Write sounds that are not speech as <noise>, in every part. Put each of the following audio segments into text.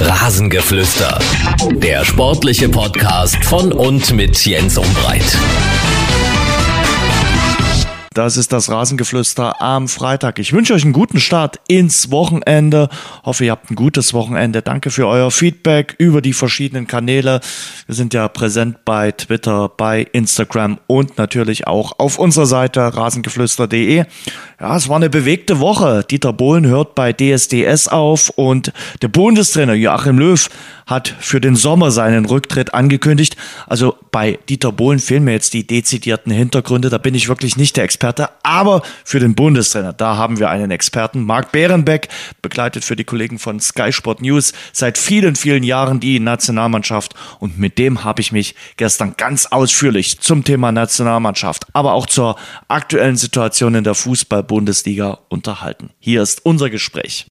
Rasengeflüster. Der sportliche Podcast von und mit Jens Umbreit. Das ist das Rasengeflüster am Freitag. Ich wünsche euch einen guten Start ins Wochenende. Hoffe, ihr habt ein gutes Wochenende. Danke für euer Feedback über die verschiedenen Kanäle. Wir sind ja präsent bei Twitter, bei Instagram und natürlich auch auf unserer Seite rasengeflüster.de. Ja, es war eine bewegte Woche. Dieter Bohlen hört bei DSDS auf und der Bundestrainer Joachim Löw hat für den Sommer seinen Rücktritt angekündigt. Also bei Dieter Bohlen fehlen mir jetzt die dezidierten Hintergründe. Da bin ich wirklich nicht der Experte. Aber für den Bundestrainer, da haben wir einen Experten. Marc Behrenbeck begleitet für die Kollegen von Sky Sport News seit vielen, vielen Jahren die Nationalmannschaft. Und mit dem habe ich mich gestern ganz ausführlich zum Thema Nationalmannschaft, aber auch zur aktuellen Situation in der Fußball-Bundesliga unterhalten. Hier ist unser Gespräch.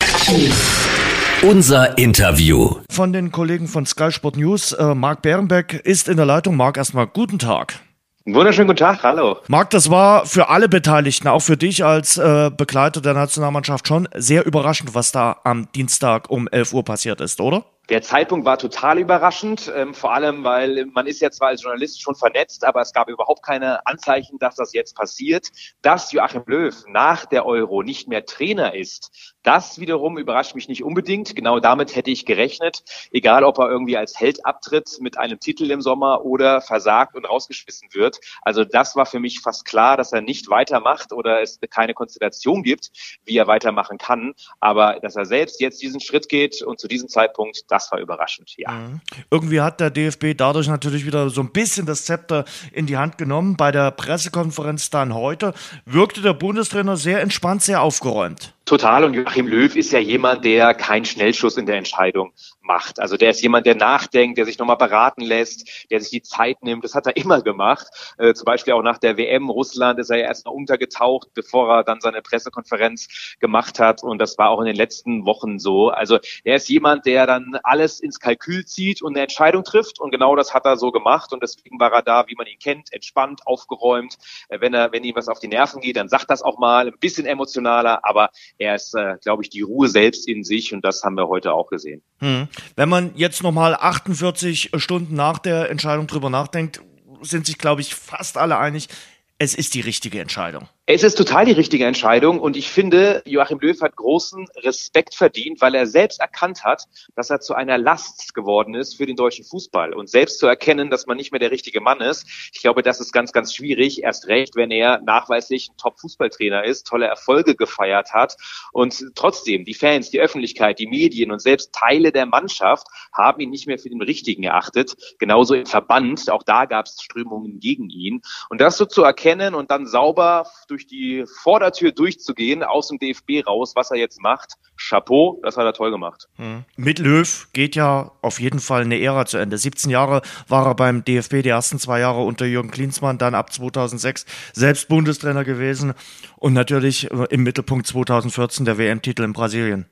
Unser Interview. Von den Kollegen von Sky Sport News, äh, Marc Bärenbeck ist in der Leitung. Marc, erstmal guten Tag. Wunderschönen guten Tag, hallo. Marc, das war für alle Beteiligten, auch für dich als äh, Begleiter der Nationalmannschaft schon sehr überraschend, was da am Dienstag um 11 Uhr passiert ist, oder? Der Zeitpunkt war total überraschend, ähm, vor allem, weil man ist ja zwar als Journalist schon vernetzt, aber es gab überhaupt keine Anzeichen, dass das jetzt passiert. Dass Joachim Löw nach der Euro nicht mehr Trainer ist, das wiederum überrascht mich nicht unbedingt. Genau damit hätte ich gerechnet, egal ob er irgendwie als Held abtritt mit einem Titel im Sommer oder versagt und rausgeschmissen wird. Also das war für mich fast klar, dass er nicht weitermacht oder es keine Konstellation gibt, wie er weitermachen kann. Aber dass er selbst jetzt diesen Schritt geht und zu diesem Zeitpunkt, das war überraschend, ja. Mhm. Irgendwie hat der DFB dadurch natürlich wieder so ein bisschen das Zepter in die Hand genommen. Bei der Pressekonferenz dann heute wirkte der Bundestrainer sehr entspannt, sehr aufgeräumt. Total. Und Joachim Löw ist ja jemand, der keinen Schnellschuss in der Entscheidung macht. Also der ist jemand, der nachdenkt, der sich nochmal beraten lässt, der sich die Zeit nimmt. Das hat er immer gemacht. Äh, zum Beispiel auch nach der WM Russland ist er ja erst noch untergetaucht, bevor er dann seine Pressekonferenz gemacht hat. Und das war auch in den letzten Wochen so. Also er ist jemand, der dann alles ins Kalkül zieht und eine Entscheidung trifft. Und genau das hat er so gemacht. Und deswegen war er da, wie man ihn kennt, entspannt, aufgeräumt. Äh, wenn er, wenn ihm was auf die Nerven geht, dann sagt das auch mal, ein bisschen emotionaler. Aber er ist, äh, glaube ich, die Ruhe selbst in sich. Und das haben wir heute auch gesehen. Hm. Wenn man jetzt nochmal 48 Stunden nach der Entscheidung drüber nachdenkt, sind sich, glaube ich, fast alle einig, es ist die richtige Entscheidung. Es ist total die richtige Entscheidung und ich finde, Joachim Löw hat großen Respekt verdient, weil er selbst erkannt hat, dass er zu einer Last geworden ist für den deutschen Fußball und selbst zu erkennen, dass man nicht mehr der richtige Mann ist. Ich glaube, das ist ganz, ganz schwierig, erst recht, wenn er nachweislich ein Top-Fußballtrainer ist, tolle Erfolge gefeiert hat und trotzdem die Fans, die Öffentlichkeit, die Medien und selbst Teile der Mannschaft haben ihn nicht mehr für den Richtigen erachtet. Genauso im Verband, auch da gab es Strömungen gegen ihn und das so zu erkennen und dann sauber durch durch die Vordertür durchzugehen, aus dem DFB raus, was er jetzt macht. Chapeau, das hat er toll gemacht. Hm. Mit Löw geht ja auf jeden Fall eine Ära zu Ende. 17 Jahre war er beim DFB, die ersten zwei Jahre unter Jürgen Klinsmann, dann ab 2006 selbst Bundestrainer gewesen und natürlich äh, im Mittelpunkt 2014 der WM-Titel in Brasilien.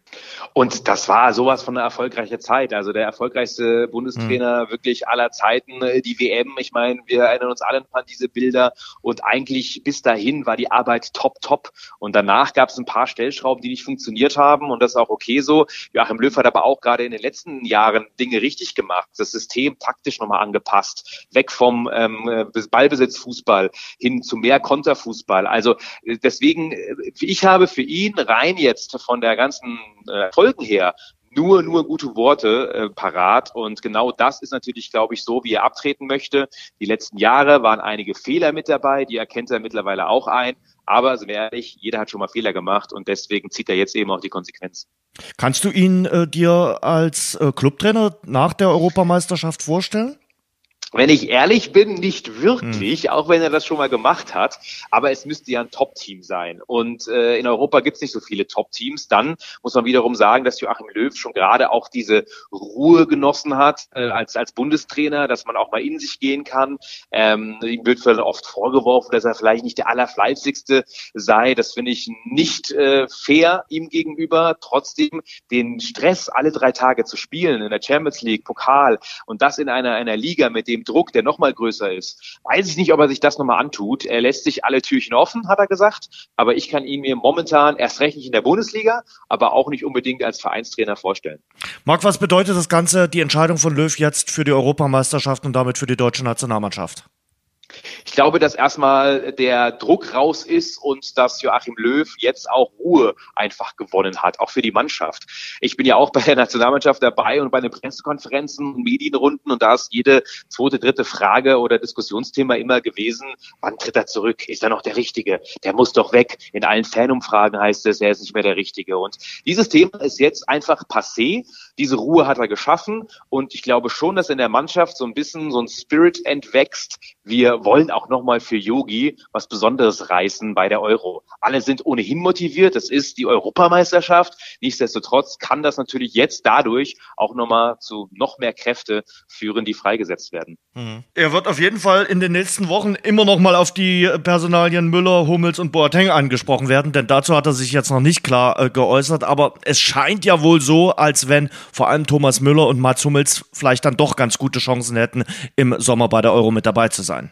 Und das war sowas von einer erfolgreichen Zeit. Also der erfolgreichste Bundestrainer mhm. wirklich aller Zeiten, äh, die WM. Ich meine, wir erinnern uns alle an diese Bilder. Und eigentlich bis dahin war die Arbeit top, top. Und danach gab es ein paar Stellschrauben, die nicht funktioniert haben. Und das ist auch okay so. Joachim Löw hat aber auch gerade in den letzten Jahren Dinge richtig gemacht. Das System taktisch nochmal angepasst. Weg vom ähm, äh, Ballbesitzfußball hin zu mehr Konterfußball. Also äh, deswegen, ich habe für ihn rein jetzt von der ganzen äh, Folgen her nur, nur gute Worte äh, parat. Und genau das ist natürlich, glaube ich, so, wie er abtreten möchte. Die letzten Jahre waren einige Fehler mit dabei, die erkennt er mittlerweile auch ein. Aber wir ehrlich, jeder hat schon mal Fehler gemacht und deswegen zieht er jetzt eben auch die Konsequenz. Kannst du ihn äh, dir als äh, Clubtrainer nach der Europameisterschaft vorstellen? Wenn ich ehrlich bin, nicht wirklich, hm. auch wenn er das schon mal gemacht hat. Aber es müsste ja ein Top-Team sein. Und äh, in Europa gibt es nicht so viele Top-Teams. Dann muss man wiederum sagen, dass Joachim Löw schon gerade auch diese Ruhe genossen hat äh, als, als Bundestrainer, dass man auch mal in sich gehen kann. Ähm, ihm wird oft vorgeworfen, dass er vielleicht nicht der allerfleißigste sei. Das finde ich nicht äh, fair ihm gegenüber. Trotzdem den Stress alle drei Tage zu spielen in der Champions League, Pokal und das in einer, einer Liga mit dem Druck, der nochmal größer ist, weiß ich nicht, ob er sich das nochmal antut. Er lässt sich alle Türchen offen, hat er gesagt, aber ich kann ihn mir momentan erst recht nicht in der Bundesliga, aber auch nicht unbedingt als Vereinstrainer vorstellen. Marc, was bedeutet das Ganze, die Entscheidung von Löw jetzt für die Europameisterschaft und damit für die deutsche Nationalmannschaft? Ich glaube, dass erstmal der Druck raus ist und dass Joachim Löw jetzt auch Ruhe einfach gewonnen hat, auch für die Mannschaft. Ich bin ja auch <laughs> bei der Nationalmannschaft dabei und bei den Pressekonferenzen und Medienrunden und da ist jede zweite, dritte Frage oder Diskussionsthema immer gewesen, wann tritt er zurück? Ist er noch der Richtige? Der muss doch weg. In allen Fanumfragen heißt es, er ist nicht mehr der Richtige. Und dieses Thema ist jetzt einfach passé. Diese Ruhe hat er geschaffen und ich glaube schon, dass in der Mannschaft so ein bisschen so ein Spirit entwächst. Wollen auch nochmal für Yogi was Besonderes reißen bei der Euro. Alle sind ohnehin motiviert. Das ist die Europameisterschaft. Nichtsdestotrotz kann das natürlich jetzt dadurch auch nochmal zu noch mehr Kräfte führen, die freigesetzt werden. Mhm. Er wird auf jeden Fall in den nächsten Wochen immer noch mal auf die Personalien Müller, Hummels und Boateng angesprochen werden, denn dazu hat er sich jetzt noch nicht klar äh, geäußert. Aber es scheint ja wohl so, als wenn vor allem Thomas Müller und Mats Hummels vielleicht dann doch ganz gute Chancen hätten, im Sommer bei der Euro mit dabei zu sein.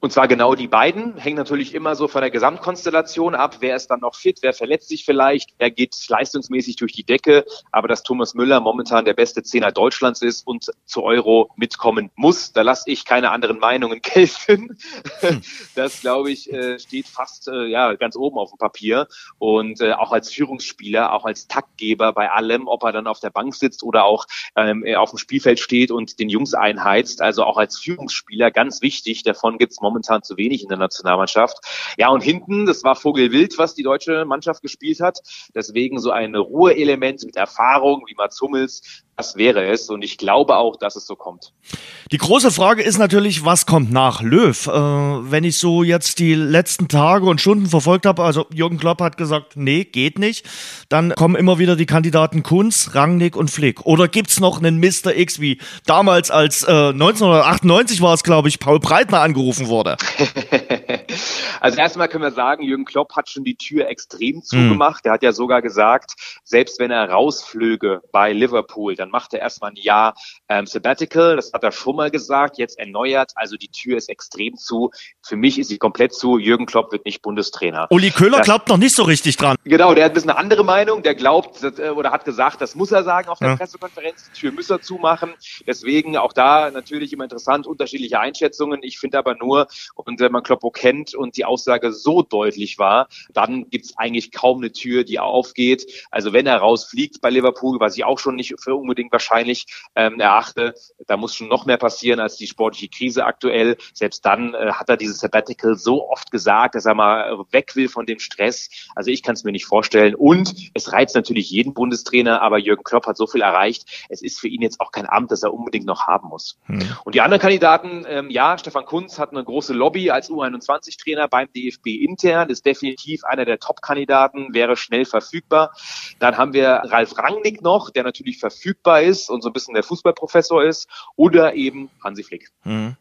Und zwar genau die beiden, hängt natürlich immer so von der Gesamtkonstellation ab. Wer ist dann noch fit? Wer verletzt sich vielleicht? Wer geht leistungsmäßig durch die Decke? Aber dass Thomas Müller momentan der beste Zehner Deutschlands ist und zu Euro mitkommen muss, da lasse ich keine anderen Meinungen <laughs> gelten. Das, glaube ich, äh, steht fast äh, ja ganz oben auf dem Papier. Und äh, auch als Führungsspieler, auch als Taktgeber bei allem, ob er dann auf der Bank sitzt oder auch ähm, auf dem Spielfeld steht und den Jungs einheizt. Also auch als Führungsspieler ganz wichtig. Davon gibt's momentan zu wenig in der Nationalmannschaft. Ja, und hinten, das war Vogelwild, was die deutsche Mannschaft gespielt hat. Deswegen so ein Ruheelement mit Erfahrung wie Mats Hummels, das wäre es. Und ich glaube auch, dass es so kommt. Die große Frage ist natürlich, was kommt nach Löw? Äh, wenn ich so jetzt die letzten Tage und Stunden verfolgt habe, also Jürgen Klopp hat gesagt, nee, geht nicht. Dann kommen immer wieder die Kandidaten Kunz, Rangnick und Flick. Oder gibt's noch einen Mr. X, wie damals als äh, 1998 war es, glaube ich, Paul Breitner angerufen wurde? <laughs> Also erstmal können wir sagen, Jürgen Klopp hat schon die Tür extrem hm. zugemacht. Mhm. Er hat ja sogar gesagt, selbst wenn er rausflöge bei Liverpool, dann macht er erstmal ein Jahr ähm, Sabbatical. Das hat er schon mal gesagt, jetzt erneuert. Also die Tür ist extrem zu. Für mich ist sie komplett zu. Jürgen Klopp wird nicht Bundestrainer. Uli Köhler das, glaubt noch nicht so richtig dran. Genau, der hat ein bisschen eine andere Meinung. Der glaubt äh, oder hat gesagt, das muss er sagen auf der ja. Pressekonferenz. Die Tür muss er zumachen. Deswegen auch da natürlich immer interessant, unterschiedliche Einschätzungen. Ich finde aber nur, und wenn man Kloppo kennt und die Aussage so deutlich war, dann gibt es eigentlich kaum eine Tür, die aufgeht. Also wenn er rausfliegt bei Liverpool, was ich auch schon nicht für unbedingt wahrscheinlich ähm, erachte, da muss schon noch mehr passieren als die sportliche Krise aktuell. Selbst dann äh, hat er dieses Sabbatical so oft gesagt, dass er mal weg will von dem Stress. Also ich kann es mir nicht vorstellen. Und es reizt natürlich jeden Bundestrainer, aber Jürgen Klopp hat so viel erreicht. Es ist für ihn jetzt auch kein Amt, das er unbedingt noch haben muss. Hm. Und die anderen Kandidaten, ähm, ja, Stefan Kunz hat eine große Lobby als U21-Trainer beim DFB intern, ist definitiv einer der Top-Kandidaten, wäre schnell verfügbar. Dann haben wir Ralf Rangnick noch, der natürlich verfügbar ist und so ein bisschen der Fußballprofessor ist, oder eben Hansi Flick. Mhm.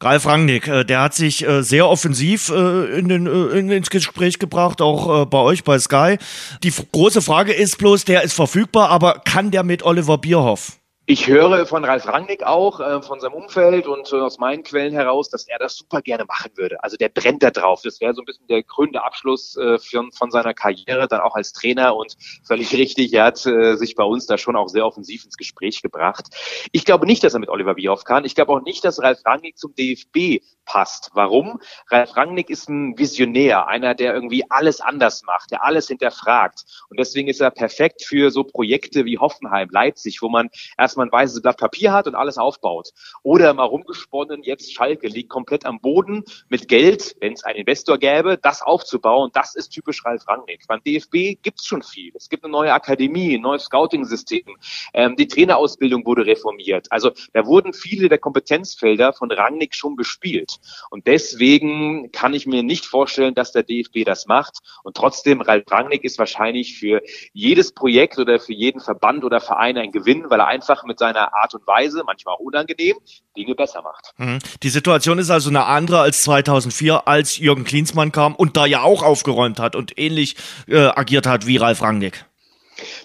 Ralf Rangnick, äh, der hat sich äh, sehr offensiv äh, in den, in, ins Gespräch gebracht, auch bei euch bei Sky. Die große Frage ist bloß, der ist verfügbar, aber kann der mit Oliver Bierhoff? Ich höre von Ralf Rangnick auch, äh, von seinem Umfeld und äh, aus meinen Quellen heraus, dass er das super gerne machen würde. Also der brennt da drauf. Das wäre so ein bisschen der krönende Abschluss äh, für, von seiner Karriere, dann auch als Trainer und völlig richtig, er hat äh, sich bei uns da schon auch sehr offensiv ins Gespräch gebracht. Ich glaube nicht, dass er mit Oliver Bierhoff kann. Ich glaube auch nicht, dass Ralf Rangnick zum DFB passt. Warum? Ralf Rangnick ist ein Visionär, einer, der irgendwie alles anders macht, der alles hinterfragt. Und deswegen ist er perfekt für so Projekte wie Hoffenheim, Leipzig, wo man erstmal ein weißes Blatt Papier hat und alles aufbaut. Oder mal rumgesponnen, jetzt Schalke liegt komplett am Boden mit Geld, wenn es einen Investor gäbe, das aufzubauen. Das ist typisch Ralf Rangnick. Beim DFB gibt es schon viel. Es gibt eine neue Akademie, ein neues Scouting-System. Ähm, die Trainerausbildung wurde reformiert. Also da wurden viele der Kompetenzfelder von Rangnick schon bespielt. Und deswegen kann ich mir nicht vorstellen, dass der DFB das macht. Und trotzdem, Ralf Rangnick ist wahrscheinlich für jedes Projekt oder für jeden Verband oder Verein ein Gewinn, weil er einfach mit seiner Art und Weise, manchmal auch unangenehm, Dinge besser macht. Mhm. Die Situation ist also eine andere als 2004, als Jürgen Klinsmann kam und da ja auch aufgeräumt hat und ähnlich äh, agiert hat wie Ralf Rangnick.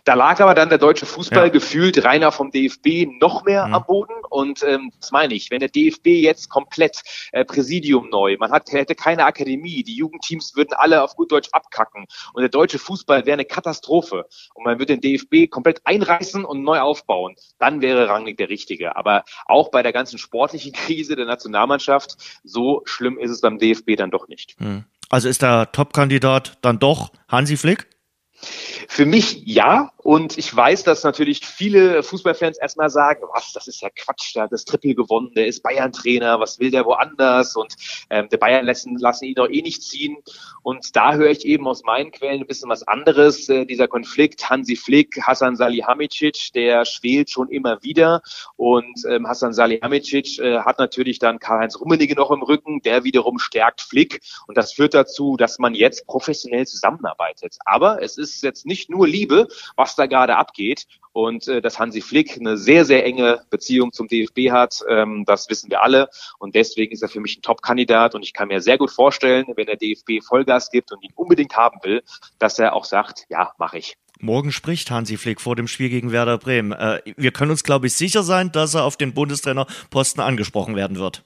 Da lag aber dann der deutsche Fußball ja. gefühlt reiner vom DFB noch mehr mhm. am Boden. Und ähm, das meine ich, wenn der DFB jetzt komplett äh, Präsidium neu, man hat, hätte keine Akademie, die Jugendteams würden alle auf gut Deutsch abkacken und der deutsche Fußball wäre eine Katastrophe und man würde den DFB komplett einreißen und neu aufbauen, dann wäre Rangnick der Richtige. Aber auch bei der ganzen sportlichen <laughs> Krise der Nationalmannschaft, so schlimm ist es beim DFB dann doch nicht. Mhm. Also ist der Top-Kandidat dann doch Hansi Flick? Für mich ja. Und ich weiß, dass natürlich viele Fußballfans erstmal sagen, was, das ist ja Quatsch, der hat das Triple gewonnen, der ist Bayern-Trainer, was will der woanders? Und ähm, der Bayern lassen, lassen ihn doch eh nicht ziehen. Und da höre ich eben aus meinen Quellen ein bisschen was anderes. Äh, dieser Konflikt Hansi Flick, Hassan Salihamidzic, der schwelt schon immer wieder. Und ähm, Hassan Salihamidzic äh, hat natürlich dann Karl-Heinz Rummenigge noch im Rücken, der wiederum stärkt Flick. Und das führt dazu, dass man jetzt professionell zusammenarbeitet. Aber es ist jetzt nicht nur Liebe, was da gerade abgeht. Und äh, dass Hansi Flick eine sehr, sehr enge Beziehung zum DFB hat, ähm, das wissen wir alle. Und deswegen ist er für mich ein Top-Kandidat. Und ich kann mir sehr gut vorstellen, wenn der DFB Vollgas gibt und ihn unbedingt haben will, dass er auch sagt, ja, mache ich. Morgen spricht Hansi Flick vor dem Spiel gegen Werder Bremen. Äh, wir können uns, glaube ich, sicher sein, dass er auf den Bundestrainerposten angesprochen werden wird.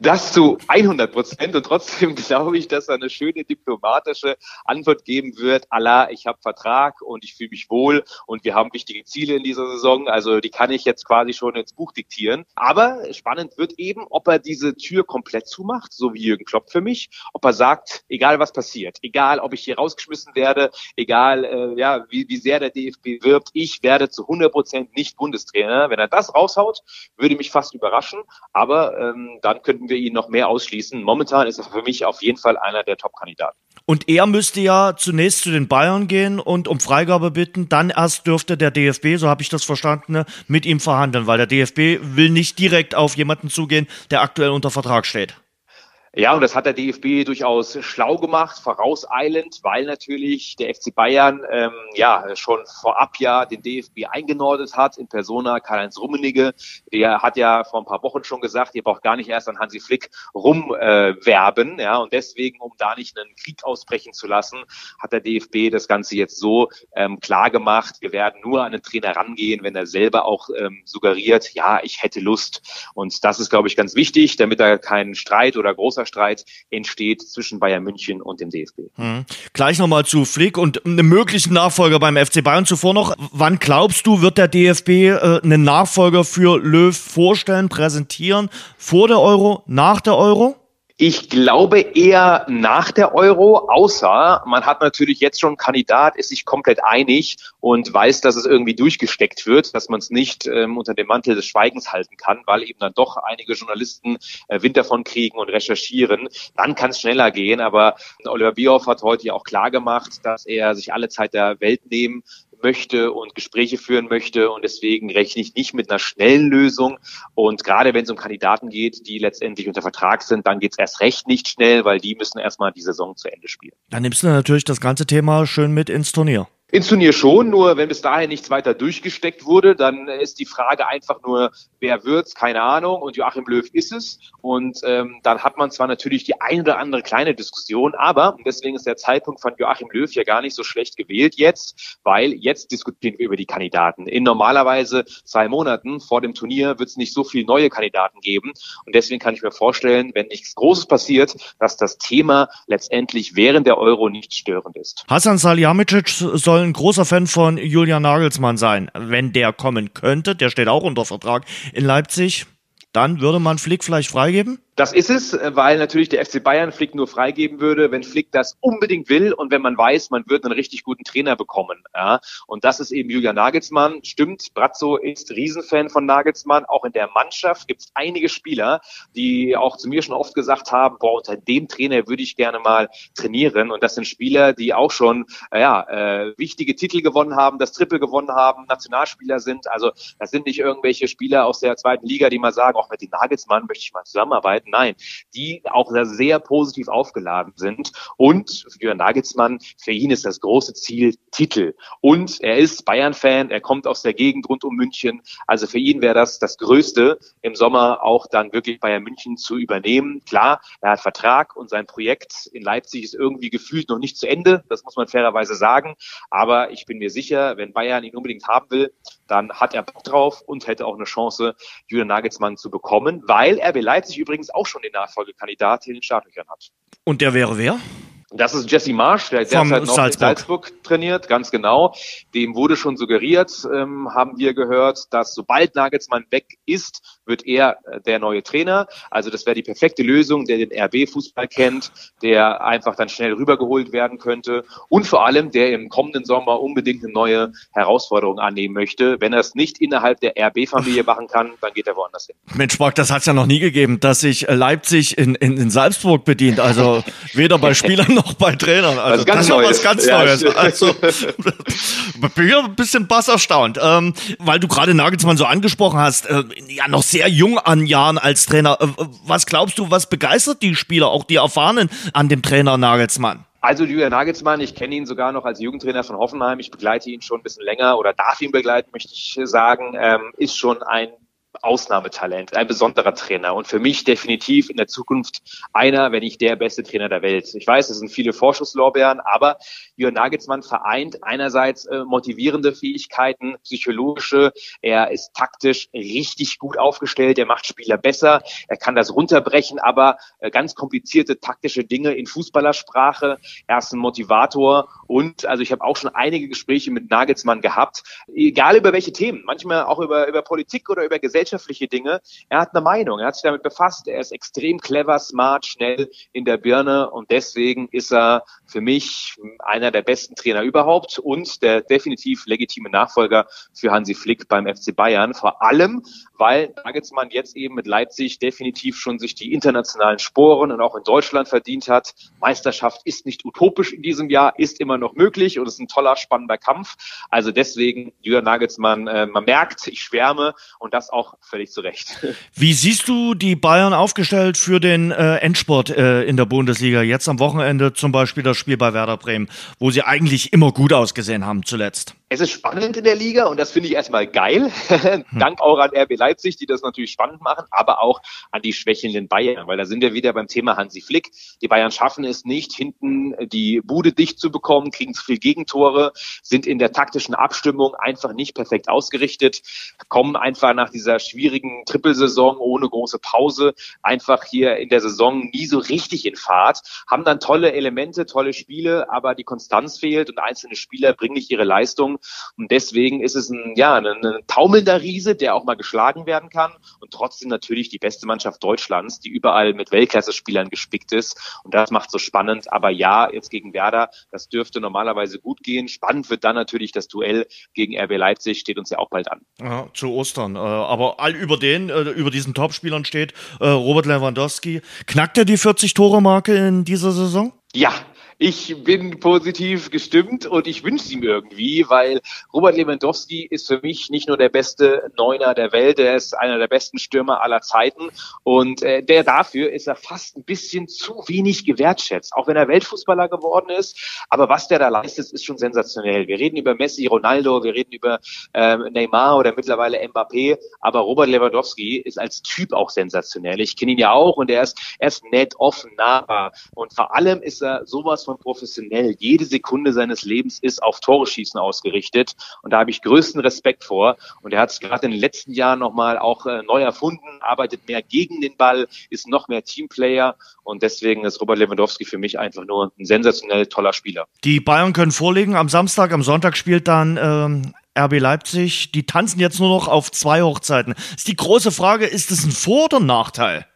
Das zu 100 Prozent und trotzdem <laughs> glaube ich, dass er eine schöne diplomatische Antwort geben wird. Allah, ich habe Vertrag und ich fühle mich wohl und wir haben wichtige Ziele in dieser Saison. Also die kann ich jetzt quasi schon ins Buch diktieren. Aber spannend wird eben, ob er diese Tür komplett zumacht, so wie Jürgen Klopp für mich. Ob er sagt, egal was passiert, egal ob ich hier rausgeschmissen werde, egal äh, ja wie, wie sehr der DFB wirbt, ich werde zu 100 Prozent nicht Bundestrainer. Wenn er das raushaut, würde mich fast überraschen. Aber ähm, dann könnten wir ihn noch mehr ausschließen. Momentan ist er für mich auf jeden Fall einer der Top-Kandidaten. Und er müsste ja zunächst zu den Bayern gehen und um Freigabe bitten. Dann erst dürfte der DFB, so habe ich das verstanden, mit ihm verhandeln, weil der DFB will nicht direkt auf jemanden zugehen, der aktuell unter Vertrag steht. Ja, und das hat der DFB durchaus schlau gemacht, vorauseilend, weil natürlich der FC Bayern ähm, ja schon vorab ja den DFB eingenordet hat in Persona Karl-Heinz Rummenigge. Der hat ja vor ein paar Wochen schon gesagt, ihr braucht gar nicht erst an Hansi Flick rumwerben. Äh, ja, und deswegen, um da nicht einen Krieg ausbrechen zu lassen, hat der DFB das Ganze jetzt so ähm, klar gemacht. Wir werden nur an den Trainer rangehen, wenn er selber auch ähm, suggeriert, ja, ich hätte Lust. Und das ist, glaube ich, ganz wichtig, damit da kein Streit oder großer Streit entsteht zwischen Bayern München und dem DFB. Mhm. Gleich nochmal zu Flick und einem möglichen Nachfolger beim FC Bayern. Zuvor noch, wann glaubst du, wird der DFB äh, einen Nachfolger für Löw vorstellen, präsentieren? Vor der Euro, nach der Euro? Ich glaube eher nach der Euro, außer man hat natürlich jetzt schon einen Kandidat, ist sich komplett einig und weiß, dass es irgendwie durchgesteckt wird, dass man es nicht ähm, unter dem Mantel des Schweigens halten kann, weil eben dann doch einige Journalisten äh, Wind davon kriegen und recherchieren. Dann kann es schneller gehen, aber Oliver Bierhoff hat heute ja auch klar gemacht, dass er sich alle Zeit der Welt nehmen möchte und Gespräche führen möchte. Und deswegen rechne ich nicht mit einer schnellen Lösung. Und gerade wenn es um Kandidaten geht, die letztendlich unter Vertrag sind, dann geht es erst recht nicht schnell, weil die müssen erstmal die Saison zu Ende spielen. Dann nimmst du natürlich das ganze Thema schön mit ins Turnier. Ins Turnier schon, nur wenn bis dahin nichts weiter durchgesteckt wurde, dann ist die Frage einfach nur, wer wird's, keine Ahnung, und Joachim Löw ist es. Und ähm, dann hat man zwar natürlich die ein oder andere kleine Diskussion, aber deswegen ist der Zeitpunkt von Joachim Löw ja gar nicht so schlecht gewählt jetzt, weil jetzt diskutieren wir über die Kandidaten. In normalerweise zwei Monaten vor dem Turnier wird es nicht so viele neue Kandidaten geben. Und deswegen kann ich mir vorstellen, wenn nichts Großes passiert, dass das Thema letztendlich während der Euro nicht störend ist. Hasan Salihamidzic soll soll ein großer Fan von Julian Nagelsmann sein. Wenn der kommen könnte, der steht auch unter Vertrag in Leipzig, dann würde man Flick vielleicht freigeben? Das ist es, äh, weil natürlich der FC Bayern Flick nur freigeben würde, wenn Flick das unbedingt will und wenn man weiß, man wird einen richtig guten Trainer bekommen. Ja. Und das ist eben Julian Nagelsmann. Stimmt, Brazzo ist Riesenfan von Nagelsmann. Auch in der Mannschaft gibt es einige Spieler, die auch zu mir schon oft gesagt haben, boah, unter dem Trainer würde ich gerne mal trainieren. Und das sind Spieler, die auch schon äh, ja, äh, wichtige Titel gewonnen haben, das Triple gewonnen haben, Nationalspieler sind. Also das sind nicht irgendwelche Spieler aus der zweiten Liga, die mal sagen, auch mit dem Nagelsmann möchte ich mal zusammenarbeiten. Nein, die auch sehr, sehr positiv aufgeladen sind. Und für Jürgen Nagelsmann, für ihn ist das große Ziel Titel. Und er ist Bayern-Fan, er kommt aus der Gegend rund um München. Also für ihn wäre das das Größte, im Sommer auch dann wirklich Bayern München zu übernehmen. Klar, er hat Vertrag und sein Projekt in Leipzig ist irgendwie gefühlt noch nicht zu Ende. Das muss man fairerweise sagen. Aber ich bin mir sicher, wenn Bayern ihn unbedingt haben will, dann hat er Bock drauf und hätte auch eine Chance, Julian Nagelsmann zu bekommen, weil RB Leipzig übrigens auch schon den Nachfolgekandidat in den Startlöchern hat. Und der wäre wer? Das ist Jesse Marsch, der derzeit noch Salzburg. in Salzburg trainiert, ganz genau. Dem wurde schon suggeriert, ähm, haben wir gehört, dass sobald Nagelsmann weg ist, wird er äh, der neue Trainer. Also das wäre die perfekte Lösung, der den RB-Fußball kennt, der einfach dann schnell rübergeholt werden könnte und vor allem, der im kommenden Sommer unbedingt eine neue Herausforderung annehmen möchte. Wenn er es nicht innerhalb der RB-Familie <laughs> machen kann, dann geht er woanders hin. Mensch, Marc, das hat es ja noch nie gegeben, dass sich Leipzig in, in, in Salzburg bedient. Also weder bei <laughs> Spielern noch bei Trainern. Also, das ist, das ist was ganz Neues. Ja, also, <laughs> bin ja ein bisschen bass erstaunt. Ähm, weil du gerade Nagelsmann so angesprochen hast, äh, ja, noch sehr jung an Jahren als Trainer. Äh, was glaubst du, was begeistert die Spieler, auch die Erfahrenen an dem Trainer Nagelsmann? Also Julian Nagelsmann, ich kenne ihn sogar noch als Jugendtrainer von Hoffenheim. Ich begleite ihn schon ein bisschen länger oder darf ihn begleiten, möchte ich sagen. Ähm, ist schon ein Ausnahmetalent, ein besonderer Trainer und für mich definitiv in der Zukunft einer, wenn nicht der beste Trainer der Welt. Ich weiß, es sind viele Vorschusslorbeeren, aber Jürgen Nagelsmann vereint einerseits äh, motivierende Fähigkeiten, psychologische, er ist taktisch richtig gut aufgestellt, er macht Spieler besser, er kann das runterbrechen, aber äh, ganz komplizierte taktische Dinge in Fußballersprache, er ist ein Motivator und also ich habe auch schon einige Gespräche mit Nagelsmann gehabt, egal über welche Themen, manchmal auch über, über Politik oder über Gesellschaft, gesellschaftliche Dinge. Er hat eine Meinung, er hat sich damit befasst. Er ist extrem clever, smart, schnell in der Birne und deswegen ist er für mich einer der besten Trainer überhaupt und der definitiv legitime Nachfolger für Hansi Flick beim FC Bayern. Vor allem, weil Nagelsmann jetzt eben mit Leipzig definitiv schon sich die internationalen Sporen und auch in Deutschland verdient hat. Meisterschaft ist nicht utopisch in diesem Jahr, ist immer noch möglich und ist ein toller, spannender Kampf. Also deswegen, Jürgen Nagelsmann, äh, man merkt, ich schwärme und das auch völlig zu Recht. <laughs> Wie siehst du die Bayern aufgestellt für den äh, Endsport äh, in der Bundesliga? Jetzt am Wochenende zum Beispiel das Spiel bei Werder Bremen, wo sie eigentlich immer gut ausgesehen haben zuletzt. Es ist spannend in der Liga und das finde ich erstmal geil. <laughs> Hm. Dank auch an RB Leipzig, die das natürlich spannend machen, aber auch an die schwächelnden Bayern, weil da sind wir wieder beim Thema Hansi Flick. Die Bayern schaffen es nicht, hinten die Bude dicht zu bekommen, kriegen zu viel Gegentore, sind in der taktischen Abstimmung einfach nicht perfekt ausgerichtet, kommen einfach nach dieser schwierigen Trippelsaison ohne große Pause einfach hier in der Saison nie so richtig in Fahrt, haben dann tolle Elemente, tolle Spiele, aber die Konstanz fehlt und einzelne Spieler bringen nicht ihre Leistung und deswegen ist es ein, ja, ein, ein taumelnder Riese, der auch mal geschlagen werden kann und trotzdem natürlich die beste Mannschaft Deutschlands, die überall mit Weltklasse-Spielern gespickt ist und das macht so spannend, aber ja, jetzt gegen Werder, das dürfte normalerweise gut gehen. Spannend wird dann natürlich das Duell gegen RB Leipzig, steht uns ja auch bald an. Ja, zu Ostern, äh, aber all über den, äh, über diesen Topspielern steht äh, Robert Lewandowski. Knackt er die 40-Tore-Marke in dieser Saison? Ja, ich bin positiv gestimmt und ich wünsche ihm irgendwie, weil Robert Lewandowski ist für mich nicht nur der beste Neuner der Welt, er ist einer der besten Stürmer aller Zeiten und äh, der dafür ist er fast ein bisschen zu wenig gewertschätzt, auch wenn er Weltfußballer geworden ist. Aber was der da leistet, ist schon sensationell. Wir reden über Messi, Ronaldo, wir reden über ähm, Neymar oder mittlerweile Mbappé, aber Robert Lewandowski ist als Typ auch sensationell. Ich kenne ihn ja auch und er ist, er ist nett, offen, nahbar und vor allem ist er sowas von professionell. Jede Sekunde seines Lebens ist auf Tore schießen ausgerichtet. Und da habe ich größten Respekt vor. Und er hat es gerade in den letzten Jahren nochmal auch äh, neu erfunden, arbeitet mehr gegen den Ball, ist noch mehr Teamplayer. Und deswegen ist Robert Lewandowski für mich einfach nur ein sensationell toller Spieler. Die Bayern können vorlegen. Am Samstag, am Sonntag spielt dann ähm, RB Leipzig. Die tanzen jetzt nur noch auf zwei Hochzeiten. Ist die große Frage, ist es ein Vor- oder Nachteil?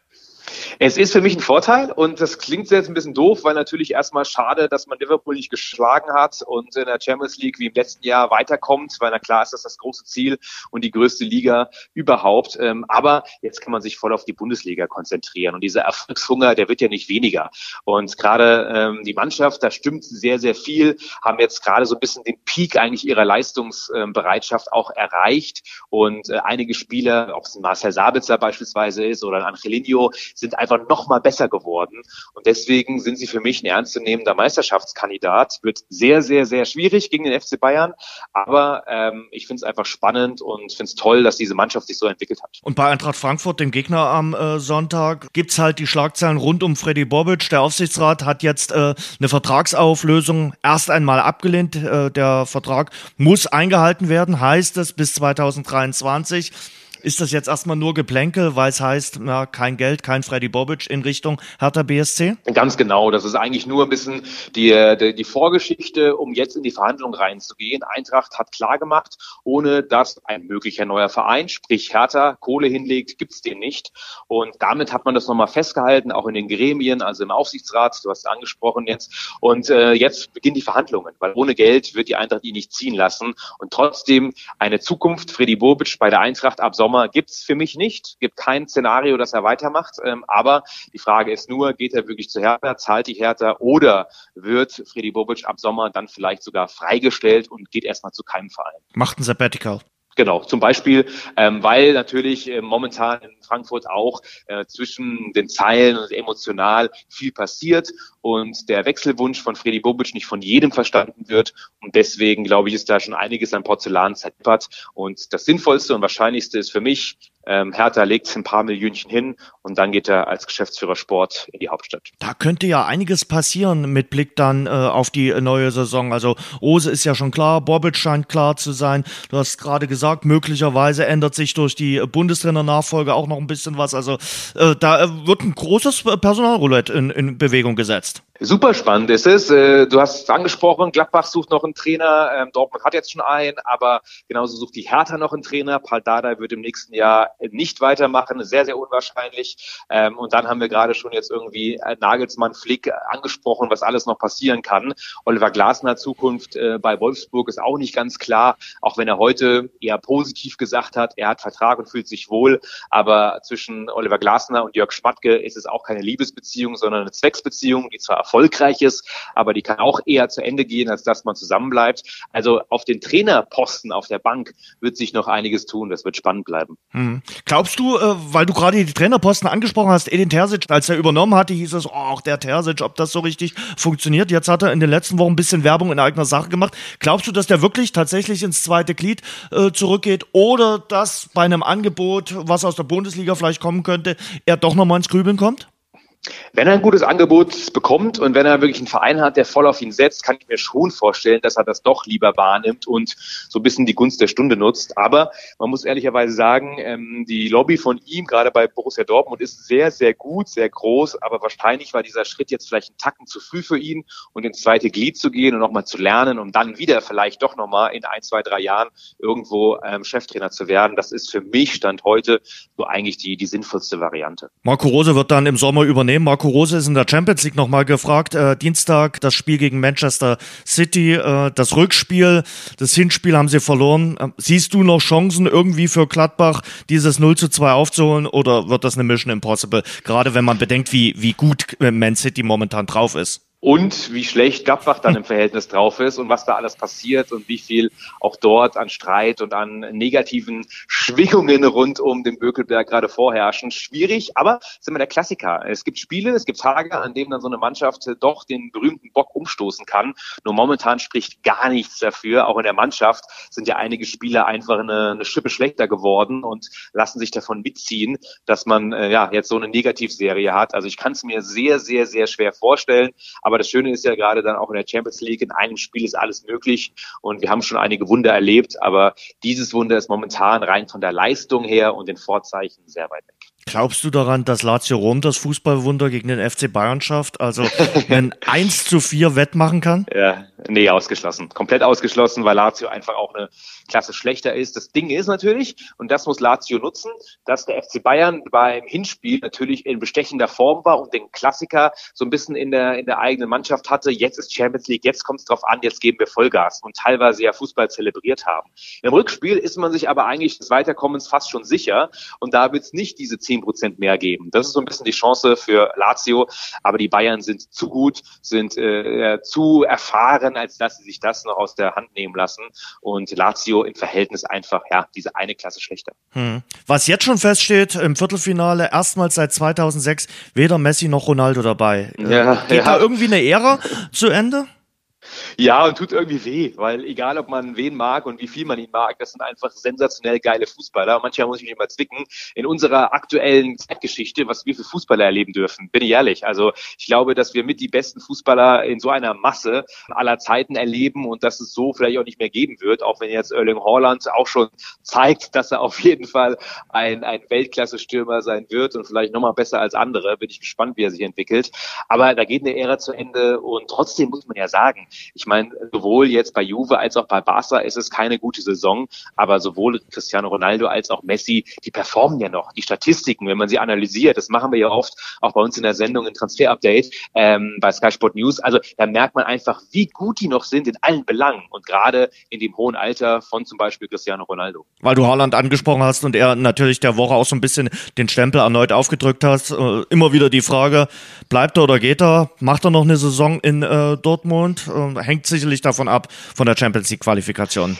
Es ist für mich ein Vorteil und das klingt jetzt ein bisschen doof, weil natürlich erstmal schade, dass man Liverpool nicht geschlagen hat und in der Champions League wie im letzten Jahr weiterkommt, weil na klar ist das das große Ziel und die größte Liga überhaupt. Ähm, aber jetzt kann man sich voll auf die Bundesliga konzentrieren und dieser Erfolgshunger, der wird ja nicht weniger. Und gerade ähm, die Mannschaft, da stimmt sehr, sehr viel, haben jetzt gerade so ein bisschen den Peak eigentlich ihrer Leistungsbereitschaft auch erreicht und äh, einige Spieler, ob es Marcel Sabitzer beispielsweise ist oder ein sind einfach noch mal besser geworden. Und deswegen sind sie für mich ein ernstzunehmender Meisterschaftskandidat. Wird sehr, sehr, sehr schwierig gegen den FC Bayern. Aber ähm, ich finde es einfach spannend und finde es toll, dass diese Mannschaft sich so entwickelt hat. Und bei Eintracht Frankfurt, dem Gegner am äh, Sonntag, gibt's halt die Schlagzeilen rund um Freddy Bobic. Der Aufsichtsrat hat jetzt äh, eine Vertragsauflösung erst einmal abgelehnt. Äh, der Vertrag muss eingehalten werden, heißt es, bis 2023. Ist das jetzt erstmal nur Geplänkel, weil es heißt, ja, kein Geld, kein Freddy Bobic in Richtung Hertha BSC? Ganz genau. Das ist eigentlich nur ein bisschen die, die, die Vorgeschichte, um jetzt in die Verhandlungen reinzugehen. Eintracht hat klargemacht, ohne dass ein möglicher neuer Verein, sprich Hertha, Kohle hinlegt, gibt's den nicht. Und damit hat man das nochmal festgehalten, auch in den Gremien, also im Aufsichtsrat, du hast es angesprochen jetzt. Und äh, jetzt beginnen die Verhandlungen, weil ohne Geld wird die Eintracht ihn nicht ziehen lassen. Und trotzdem eine Zukunft Freddy Bobic bei der Eintracht ab Sommer Sommer gibt's für mich nicht. Gibt kein Szenario, dass er weitermacht. Ähm, aber die Frage ist nur, geht er wirklich zu Hertha, zahlt die Hertha oder wird Freddy Bobic ab Sommer dann vielleicht sogar freigestellt und geht erstmal zu keinem Verein? Macht ein Sabbatical. Genau, zum Beispiel, ähm, weil natürlich äh, momentan in Frankfurt auch äh, zwischen den Zeilen und emotional viel passiert und der Wechselwunsch von Freddy Bobic nicht von jedem verstanden wird. Und deswegen, glaube ich, ist da schon einiges an Porzellan zertippert. Und das Sinnvollste und Wahrscheinlichste ist für mich, ähm, Hertha legt ein paar Millionchen hin und dann geht er als Geschäftsführer Sport in die Hauptstadt. Da könnte ja einiges passieren mit Blick dann äh, auf die neue Saison. Also Ose ist ja schon klar, Bobic scheint klar zu sein. Du hast gerade gesagt, möglicherweise ändert sich durch die Bundestrainer-Nachfolge auch noch ein bisschen was. Also äh, da äh, wird ein großes Personalroulette in, in Bewegung gesetzt. Super spannend ist es. Äh, du hast es angesprochen, Gladbach sucht noch einen Trainer, ähm, Dortmund hat jetzt schon einen, aber genauso sucht die Hertha noch einen Trainer. Paul Dardai wird im nächsten Jahr nicht weitermachen, sehr, sehr unwahrscheinlich. Ähm, und dann haben wir gerade schon jetzt irgendwie äh, Nagelsmann, Flick angesprochen, was alles noch passieren kann. Oliver Glasner Zukunft äh, bei Wolfsburg ist auch nicht ganz klar, auch wenn er heute eher positiv gesagt hat, er hat Vertrag und fühlt sich wohl. Aber zwischen Oliver Glasner und Jörg Schmatke ist es auch keine Liebesbeziehung, sondern eine Zwecksbeziehung, die zwar erfolgreich ist, aber die kann auch eher zu Ende gehen, als dass man zusammenbleibt. Also auf den Trainerposten auf der Bank wird sich noch einiges tun. Das wird spannend bleiben. Hm. Glaubst du, äh, weil du gerade die Trainerposten angesprochen hast, Edin Terzic, als er übernommen hatte, hieß es, oh, der Terzic, ob das so richtig funktioniert. Jetzt hat er in den letzten Wochen ein bisschen Werbung in eigener Sache gemacht. Glaubst du, dass der wirklich tatsächlich ins zweite Glied äh, zurückgeht oder dass bei einem Angebot, was aus der Bundesliga vielleicht kommen könnte, er doch nochmal ins Grübeln kommt? Wenn er ein gutes Angebot bekommt und wenn er wirklich einen Verein hat, der voll auf ihn setzt, kann ich mir schon vorstellen, dass er das doch lieber wahrnimmt und so ein bisschen die Gunst der Stunde nutzt. Aber man muss ehrlicherweise sagen, ähm, die Lobby von ihm, gerade bei Borussia Dortmund, ist sehr, sehr gut, sehr groß. Aber wahrscheinlich war dieser Schritt jetzt vielleicht ein Tacken zu früh für ihn und ins zweite Glied zu gehen und nochmal zu lernen, um dann wieder vielleicht doch nochmal in ein, zwei, drei Jahren irgendwo ähm, Cheftrainer zu werden. Das ist für mich Stand heute so eigentlich die, die sinnvollste Variante. Marco Rose wird dann im Sommer übernehmen nehmen. Marco Rose ist in der Champions League nochmal gefragt. Äh, Dienstag das Spiel gegen Manchester City, äh, das Rückspiel, das Hinspiel haben sie verloren. Äh, siehst du noch Chancen irgendwie für Gladbach, dieses 0 zu 2 aufzuholen oder wird das eine Mission Impossible? Gerade wenn man bedenkt, wie, wie gut Man City momentan drauf ist und wie schlecht Gladbach dann im <laughs> Verhältnis drauf ist und was da alles passiert und wie viel auch dort an Streit und an negativen Schwingungen rund um den Bökelberg gerade vorherrschen. Schwierig, aber ist immer der Klassiker. Es gibt Spiele, es gibt Tage, an denen dann so eine Mannschaft doch den berühmten Bock umstoßen kann. Nur momentan spricht gar nichts dafür. Auch in der Mannschaft sind ja einige Spieler einfach eine, eine Schippe schlechter geworden und lassen sich davon mitziehen, dass man äh, ja jetzt so eine Negativserie hat. Also ich kann es mir sehr, sehr, sehr schwer vorstellen. Aber aber das Schöne ist ja gerade dann auch in der Champions League, in einem Spiel ist alles möglich und wir haben schon einige Wunder erlebt, aber dieses Wunder ist momentan rein von der Leistung her und den Vorzeichen sehr weit weg. Glaubst du daran, dass Lazio Rom das Fußballwunder gegen den FC Bayern schafft? Also <laughs> wenn 1 zu 4 wettmachen kann? Ja, nee, ausgeschlossen. Komplett ausgeschlossen, weil Lazio einfach auch eine Klasse schlechter ist. Das Ding ist natürlich, und das muss Lazio nutzen, dass der FC Bayern beim Hinspiel natürlich in bestechender Form war und den Klassiker so ein bisschen in der, in der eigenen Mannschaft hatte. Jetzt ist Champions League, jetzt kommt es drauf an, jetzt geben wir Vollgas und teilweise ja Fußball zelebriert haben. Im Rückspiel ist man sich aber eigentlich des Weiterkommens fast schon sicher und da wird es nicht diese 10 Prozent mehr geben. Das ist so ein bisschen die Chance für Lazio, aber die Bayern sind zu gut, sind äh, zu erfahren als dass sie sich das noch aus der Hand nehmen lassen. Und Lazio im Verhältnis einfach, ja, diese eine Klasse schlechter. Hm. Was jetzt schon feststeht, im Viertelfinale erstmals seit 2006 weder Messi noch Ronaldo dabei. Ja, Geht ja. da irgendwie eine Ära zu Ende? Ja, und tut irgendwie weh, weil egal, ob man wen mag und wie viel man ihn mag, das sind einfach sensationell geile Fußballer. Und manchmal muss ich mich immer zwicken. In unserer aktuellen Zeitgeschichte, was wir für Fußballer erleben dürfen, bin ich ehrlich. Also ich glaube, dass wir mit die besten Fußballer in so einer Masse aller Zeiten erleben und dass es so vielleicht auch nicht mehr geben wird, auch wenn jetzt Erling Haaland auch schon zeigt, dass er auf jeden Fall ein, ein Weltklasse-Stürmer sein wird und vielleicht nochmal besser als andere. Bin ich gespannt, wie er sich entwickelt. Aber da geht eine Ära zu Ende und trotzdem muss man ja sagen, ich meine, sowohl jetzt bei Juve als auch bei Barca ist es keine gute Saison, aber sowohl Cristiano Ronaldo als auch Messi, die performen ja noch. Die Statistiken, wenn man sie analysiert, das machen wir ja oft auch bei uns in der Sendung in Transfer Update ähm, bei Sky Sport News. Also da merkt man einfach, wie gut die noch sind in allen Belangen und gerade in dem hohen Alter von zum Beispiel Cristiano Ronaldo. Weil du Haaland angesprochen hast und er natürlich der Woche auch so ein bisschen den Stempel erneut aufgedrückt hast. Äh, immer wieder die Frage, bleibt er oder geht er? Macht er noch eine Saison in äh, Dortmund? Äh, hängt sicherlich davon ab, von der Champions League Qualifikation.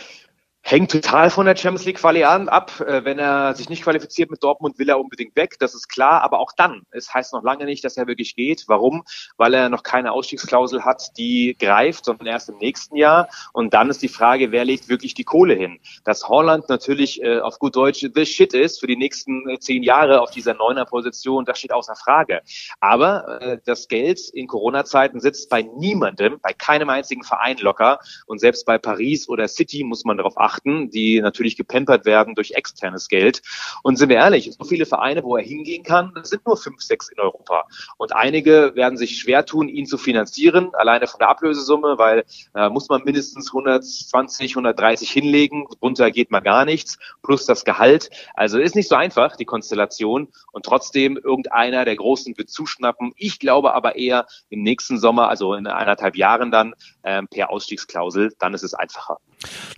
Hängt total von der Champions League Quali an ab. Äh, wenn er sich nicht qualifiziert mit Dortmund, will er unbedingt weg. Das ist klar. Aber auch dann, es heißt noch lange nicht, dass er wirklich geht. Warum? Weil er noch keine Ausstiegsklausel hat, die greift, sondern erst im nächsten Jahr. Und dann ist die Frage, wer legt wirklich die Kohle hin? Dass Holland natürlich äh, auf gut Deutsch the shit ist für die nächsten äh, zehn Jahre auf dieser neuner Position, das steht außer Frage. Aber äh, das Geld in Corona-Zeiten sitzt bei niemandem, bei keinem einzigen Verein locker. Und selbst bei Paris oder City muss man darauf achten, achten, die natürlich gepampert werden durch externes Geld. Und sind wir ehrlich, so viele Vereine, wo er hingehen kann, sind nur fünf, sechs in Europa. Und einige werden sich schwer tun, ihn zu finanzieren, alleine von der Ablösesumme, weil äh, muss man mindestens 120, 130 hinlegen, runter geht mal gar nichts, plus das Gehalt. Also ist nicht so einfach, die Konstellation. Und trotzdem irgendeiner der Großen wird zuschnappen. Ich glaube aber eher im nächsten Sommer, also in eineinhalb Jahren dann, ähm, per Ausstiegsklausel, dann ist es einfacher.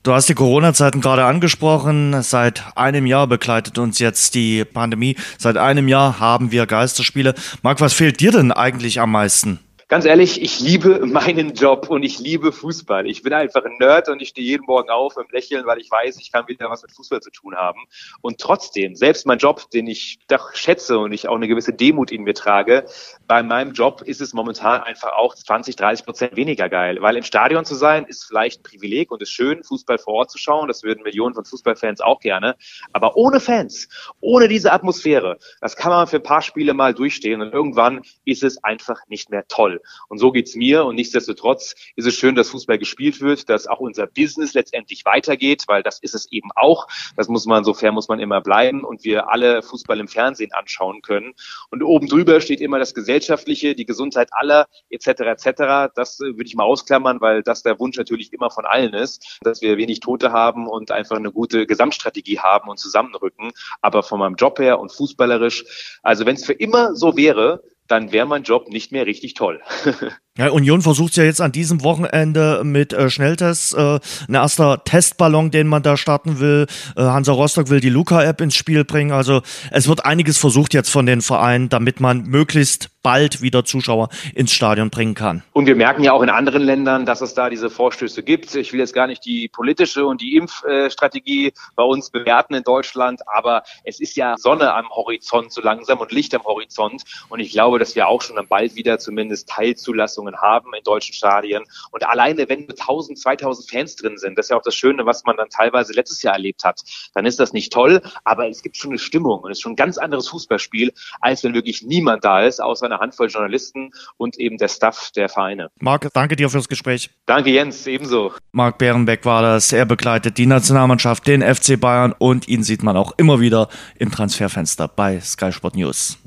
Du hast die Corona-Zeiten gerade angesprochen. Seit einem Jahr begleitet uns jetzt die Pandemie. Seit einem Jahr haben wir Geisterspiele. Marc, was fehlt dir denn eigentlich am meisten? Ganz ehrlich, ich liebe meinen Job und ich liebe Fußball. Ich bin einfach ein Nerd und ich stehe jeden Morgen auf im Lächeln, weil ich weiß, ich kann wieder was mit Fußball zu tun haben. Und trotzdem, selbst mein Job, den ich doch schätze und ich auch eine gewisse Demut in mir trage, bei meinem Job ist es momentan einfach auch 20, 30 Prozent weniger geil. Weil im Stadion zu sein, ist vielleicht ein Privileg und ist schön, Fußball vor Ort zu schauen. Das würden Millionen von Fußballfans auch gerne. Aber ohne Fans, ohne diese Atmosphäre, das kann man für ein paar Spiele mal durchstehen und irgendwann ist es einfach nicht mehr toll. Und so geht's mir. Und nichtsdestotrotz ist es schön, dass Fußball gespielt wird, dass auch unser Business letztendlich weitergeht, weil das ist es eben auch. Das muss man, so fair muss man immer bleiben und wir alle Fußball im Fernsehen anschauen können. Und oben drüber steht immer das Gesellschaftliche, die Gesundheit aller, etc., etc. Das äh, würde ich mal ausklammern, weil das der Wunsch natürlich immer von allen ist, dass wir wenig Tote haben und einfach eine gute Gesamtstrategie haben und zusammenrücken. Aber von meinem Job her und fußballerisch, also wenn es für immer so wäre, dann wäre mein Job nicht mehr richtig toll. <laughs> Ja, Union versucht ja jetzt an diesem Wochenende mit äh, Schnelltests, äh, ein erster Testballon, den man da starten will. Äh, Hansa Rostock will die Luca-App ins Spiel bringen. Also es wird einiges versucht jetzt von den Vereinen, damit man möglichst bald wieder Zuschauer ins Stadion bringen kann. Und wir merken ja auch in anderen Ländern, dass es da diese Vorstöße gibt. Ich will jetzt gar nicht die politische und die Impfstrategie bei uns bewerten in Deutschland, aber es ist ja Sonne am Horizont so langsam und Licht am Horizont. Und ich glaube, dass wir auch schon dann bald wieder zumindest Teilzulassung Verletzungen haben in deutschen Stadien. Und alleine, wenn 1000, 2000 Fans drin sind, das ist ja auch das Schöne, was man dann teilweise letztes Jahr erlebt hat, dann ist das nicht toll, aber es gibt schon eine Stimmung und es ist schon ein ganz anderes Fußballspiel, als wenn wirklich niemand da ist, außer einer Handvoll Journalisten und eben der Staff der Vereine. Marc, danke dir fürs Gespräch. Danke Jens, ebenso. Marc Bärenbeck war das. Er begleitet die Nationalmannschaft, den FC Bayern und ihn sieht man auch immer wieder im Transferfenster bei Sky Sport News.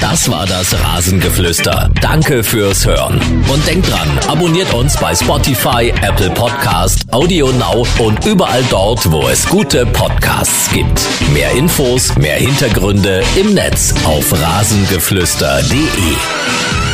Das war das Rasengeflüster. Danke fürs Hören. Und denkt dran, abonniert uns bei Spotify, Apple Podcast, Audio Now und überall dort, wo es gute Podcasts gibt. Mehr Infos, mehr Hintergründe im Netz auf rasengeflüster.de.